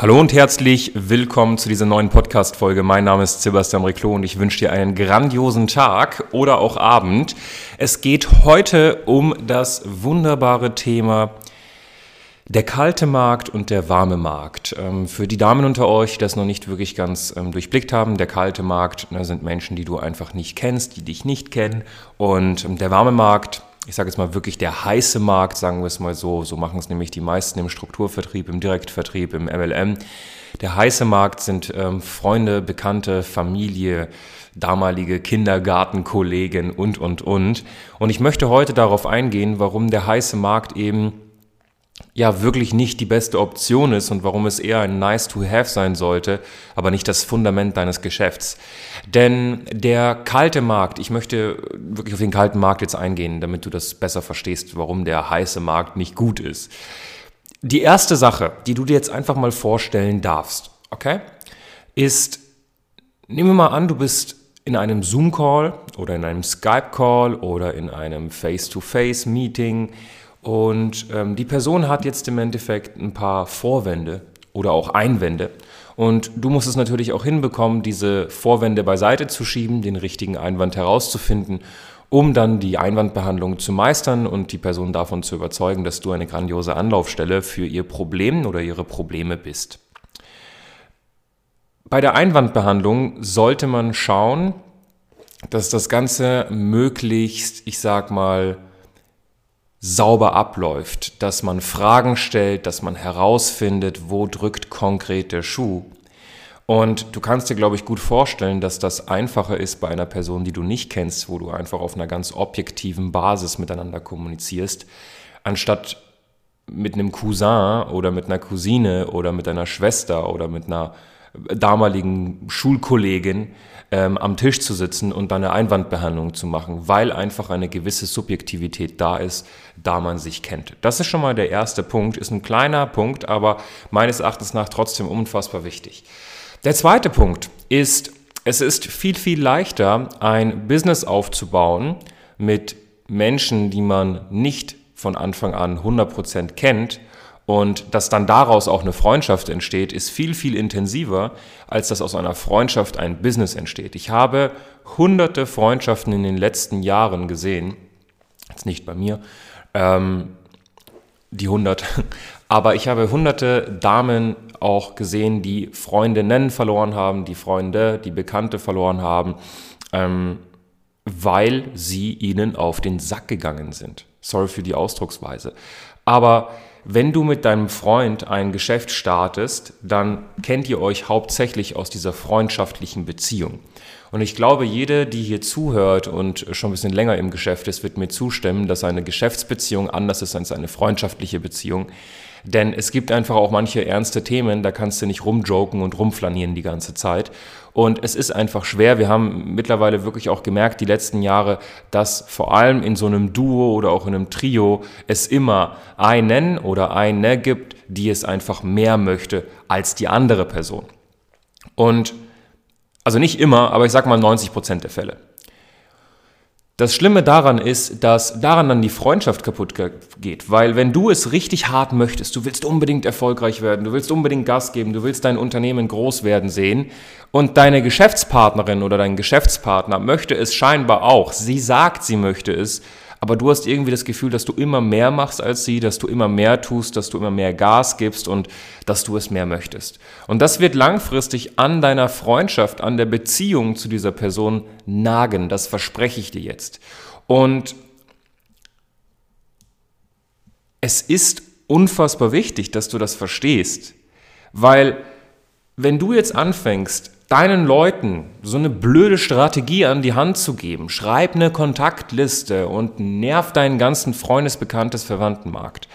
Hallo und herzlich willkommen zu dieser neuen Podcast-Folge. Mein Name ist Sebastian Reclo und ich wünsche dir einen grandiosen Tag oder auch Abend. Es geht heute um das wunderbare Thema der kalte Markt und der warme Markt. Ähm, für die Damen unter euch, die das noch nicht wirklich ganz ähm, durchblickt haben, der kalte Markt ne, sind Menschen, die du einfach nicht kennst, die dich nicht kennen. Und ähm, der warme Markt ich sage jetzt mal wirklich der heiße Markt, sagen wir es mal so, so machen es nämlich die meisten im Strukturvertrieb, im Direktvertrieb, im MLM. Der heiße Markt sind ähm, Freunde, Bekannte, Familie, damalige Kindergartenkollegen und, und, und. Und ich möchte heute darauf eingehen, warum der heiße Markt eben ja wirklich nicht die beste Option ist und warum es eher ein Nice to Have sein sollte, aber nicht das Fundament deines Geschäfts. Denn der kalte Markt, ich möchte wirklich auf den kalten Markt jetzt eingehen, damit du das besser verstehst, warum der heiße Markt nicht gut ist. Die erste Sache, die du dir jetzt einfach mal vorstellen darfst, okay, ist, nehmen wir mal an, du bist in einem Zoom-Call oder in einem Skype-Call oder in einem Face-to-Face-Meeting und ähm, die Person hat jetzt im Endeffekt ein paar Vorwände oder auch Einwände. Und du musst es natürlich auch hinbekommen, diese Vorwände beiseite zu schieben, den richtigen Einwand herauszufinden, um dann die Einwandbehandlung zu meistern und die Person davon zu überzeugen, dass du eine grandiose Anlaufstelle für ihr Problem oder ihre Probleme bist. Bei der Einwandbehandlung sollte man schauen, dass das Ganze möglichst, ich sag mal, sauber abläuft, dass man Fragen stellt, dass man herausfindet, wo drückt konkret der Schuh. Und du kannst dir, glaube ich, gut vorstellen, dass das einfacher ist bei einer Person, die du nicht kennst, wo du einfach auf einer ganz objektiven Basis miteinander kommunizierst, anstatt mit einem Cousin oder mit einer Cousine oder mit einer Schwester oder mit einer damaligen Schulkollegin ähm, am Tisch zu sitzen und dann eine Einwandbehandlung zu machen, weil einfach eine gewisse Subjektivität da ist, da man sich kennt. Das ist schon mal der erste Punkt, ist ein kleiner Punkt, aber meines Erachtens nach trotzdem unfassbar wichtig. Der zweite Punkt ist, es ist viel, viel leichter, ein Business aufzubauen mit Menschen, die man nicht von Anfang an 100% kennt, und dass dann daraus auch eine Freundschaft entsteht, ist viel, viel intensiver, als dass aus einer Freundschaft ein Business entsteht. Ich habe hunderte Freundschaften in den letzten Jahren gesehen, jetzt nicht bei mir, ähm, die hundert, aber ich habe hunderte Damen auch gesehen, die Freundinnen verloren haben, die Freunde, die Bekannte verloren haben, ähm, weil sie ihnen auf den Sack gegangen sind. Sorry für die Ausdrucksweise. Aber wenn du mit deinem Freund ein Geschäft startest, dann kennt ihr euch hauptsächlich aus dieser freundschaftlichen Beziehung. Und ich glaube, jede, die hier zuhört und schon ein bisschen länger im Geschäft ist, wird mir zustimmen, dass eine Geschäftsbeziehung anders ist als eine freundschaftliche Beziehung. Denn es gibt einfach auch manche ernste Themen, da kannst du nicht rumjoken und rumflanieren die ganze Zeit. Und es ist einfach schwer. Wir haben mittlerweile wirklich auch gemerkt, die letzten Jahre, dass vor allem in so einem Duo oder auch in einem Trio es immer einen oder eine gibt, die es einfach mehr möchte als die andere Person. Und also nicht immer, aber ich sag mal 90 Prozent der Fälle. Das Schlimme daran ist, dass daran dann die Freundschaft kaputt geht, weil wenn du es richtig hart möchtest, du willst unbedingt erfolgreich werden, du willst unbedingt Gas geben, du willst dein Unternehmen groß werden sehen und deine Geschäftspartnerin oder dein Geschäftspartner möchte es scheinbar auch, sie sagt, sie möchte es, aber du hast irgendwie das Gefühl, dass du immer mehr machst als sie, dass du immer mehr tust, dass du immer mehr Gas gibst und dass du es mehr möchtest. Und das wird langfristig an deiner Freundschaft, an der Beziehung zu dieser Person nagen, das verspreche ich dir jetzt. Und es ist unfassbar wichtig, dass du das verstehst, weil wenn du jetzt anfängst, deinen Leuten so eine blöde Strategie an die Hand zu geben. Schreib eine Kontaktliste und nerv deinen ganzen Freundesbekanntes Verwandtenmarkt.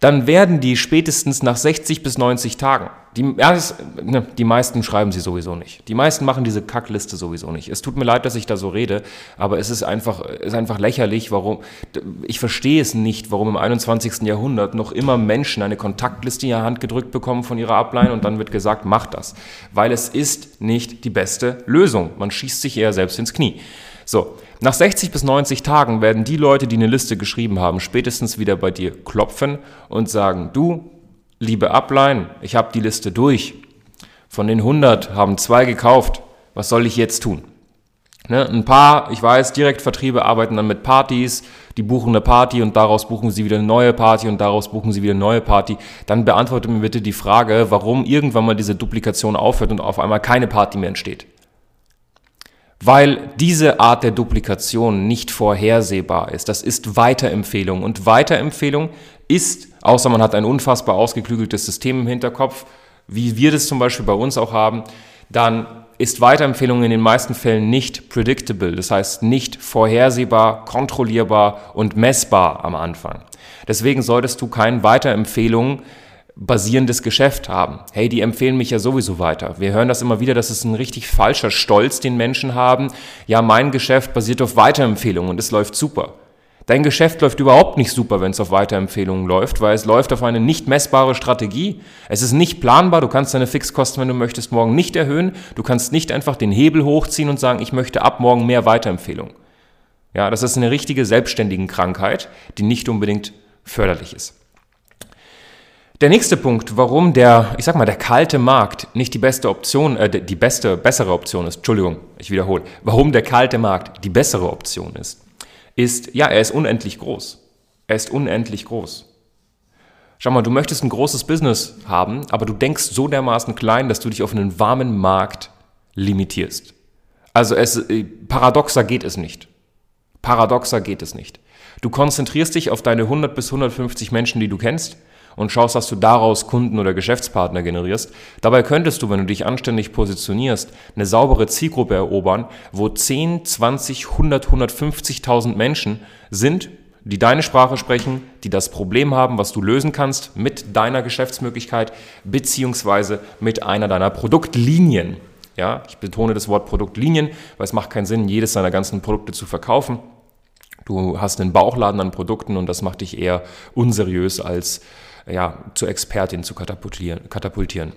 Dann werden die spätestens nach 60 bis 90 Tagen, Die, ja, das, ne, die meisten schreiben sie sowieso nicht. Die meisten machen diese Kackliste sowieso nicht. Es tut mir leid, dass ich da so rede, aber es ist einfach, ist einfach lächerlich, warum, ich verstehe es nicht, warum im 21. Jahrhundert noch immer Menschen eine Kontaktliste in die Hand gedrückt bekommen von ihrer Ablein und dann wird gesagt, mach das. Weil es ist nicht die beste Lösung. Man schießt sich eher selbst ins Knie. So, nach 60 bis 90 Tagen werden die Leute, die eine Liste geschrieben haben, spätestens wieder bei dir klopfen und sagen, du, liebe Upline, ich habe die Liste durch. Von den 100 haben zwei gekauft. Was soll ich jetzt tun? Ne, ein paar, ich weiß, Direktvertriebe arbeiten dann mit Partys, die buchen eine Party und daraus buchen sie wieder eine neue Party und daraus buchen sie wieder eine neue Party. Dann beantworte mir bitte die Frage, warum irgendwann mal diese Duplikation aufhört und auf einmal keine Party mehr entsteht. Weil diese Art der Duplikation nicht vorhersehbar ist. Das ist Weiterempfehlung. Und Weiterempfehlung ist, außer man hat ein unfassbar ausgeklügeltes System im Hinterkopf, wie wir das zum Beispiel bei uns auch haben, dann ist Weiterempfehlung in den meisten Fällen nicht predictable, das heißt nicht vorhersehbar, kontrollierbar und messbar am Anfang. Deswegen solltest du keine Weiterempfehlung basierendes Geschäft haben. Hey, die empfehlen mich ja sowieso weiter. Wir hören das immer wieder, das ist ein richtig falscher Stolz, den Menschen haben. Ja, mein Geschäft basiert auf Weiterempfehlungen und es läuft super. Dein Geschäft läuft überhaupt nicht super, wenn es auf Weiterempfehlungen läuft, weil es läuft auf eine nicht messbare Strategie. Es ist nicht planbar. Du kannst deine Fixkosten, wenn du möchtest, morgen nicht erhöhen. Du kannst nicht einfach den Hebel hochziehen und sagen, ich möchte ab morgen mehr Weiterempfehlungen. Ja, das ist eine richtige selbstständigen Krankheit, die nicht unbedingt förderlich ist. Der nächste Punkt, warum der, ich sag mal, der kalte Markt nicht die beste Option, äh, die beste, bessere Option ist, Entschuldigung, ich wiederhole, warum der kalte Markt die bessere Option ist ist, ja, er ist unendlich groß. Er ist unendlich groß. Schau mal, du möchtest ein großes Business haben, aber du denkst so dermaßen klein, dass du dich auf einen warmen Markt limitierst. Also es, äh, paradoxer geht es nicht. Paradoxer geht es nicht. Du konzentrierst dich auf deine 100 bis 150 Menschen, die du kennst und schaust, dass du daraus Kunden oder Geschäftspartner generierst. Dabei könntest du, wenn du dich anständig positionierst, eine saubere Zielgruppe erobern, wo 10, 20, 100, 150.000 Menschen sind, die deine Sprache sprechen, die das Problem haben, was du lösen kannst mit deiner Geschäftsmöglichkeit beziehungsweise mit einer deiner Produktlinien. Ja, ich betone das Wort Produktlinien, weil es macht keinen Sinn, jedes deiner ganzen Produkte zu verkaufen. Du hast einen Bauchladen an Produkten und das macht dich eher unseriös als ja, zur Expertin zu katapultieren. katapultieren.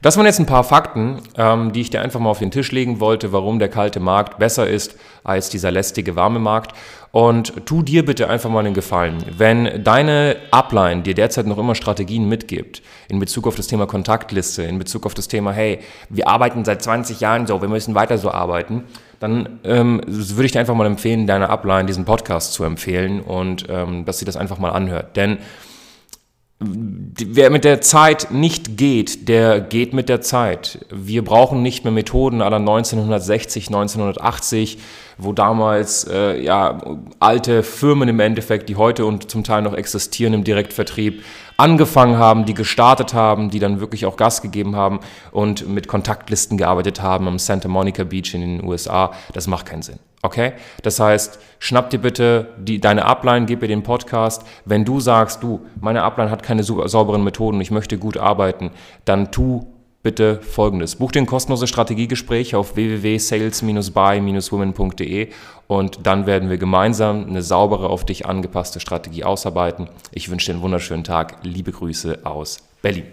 Das waren jetzt ein paar Fakten, ähm, die ich dir einfach mal auf den Tisch legen wollte, warum der kalte Markt besser ist als dieser lästige warme Markt. Und tu dir bitte einfach mal einen Gefallen. Wenn deine Upline dir derzeit noch immer Strategien mitgibt, in Bezug auf das Thema Kontaktliste, in Bezug auf das Thema, hey, wir arbeiten seit 20 Jahren so, wir müssen weiter so arbeiten, dann ähm, würde ich dir einfach mal empfehlen, deiner Upline diesen Podcast zu empfehlen und ähm, dass sie das einfach mal anhört. Denn Wer mit der Zeit nicht geht, der geht mit der Zeit. Wir brauchen nicht mehr Methoden aller 1960, 1980, wo damals äh, ja, alte Firmen im Endeffekt, die heute und zum Teil noch existieren im Direktvertrieb, angefangen haben, die gestartet haben, die dann wirklich auch Gas gegeben haben und mit Kontaktlisten gearbeitet haben am Santa Monica Beach in den USA. Das macht keinen Sinn. Okay? Das heißt, schnapp dir bitte die, deine Upline, gib mir den Podcast. Wenn du sagst, du, meine Upline hat keine sauberen Methoden, ich möchte gut arbeiten, dann tu bitte folgendes. Buch dir ein kostenloses Strategiegespräch auf www.sales-by-women.de und dann werden wir gemeinsam eine saubere, auf dich angepasste Strategie ausarbeiten. Ich wünsche dir einen wunderschönen Tag. Liebe Grüße aus Berlin.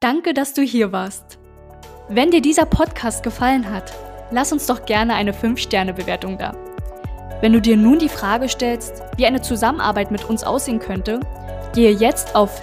Danke, dass du hier warst. Wenn dir dieser Podcast gefallen hat, lass uns doch gerne eine 5-Sterne-Bewertung da. Wenn du dir nun die Frage stellst, wie eine Zusammenarbeit mit uns aussehen könnte, gehe jetzt auf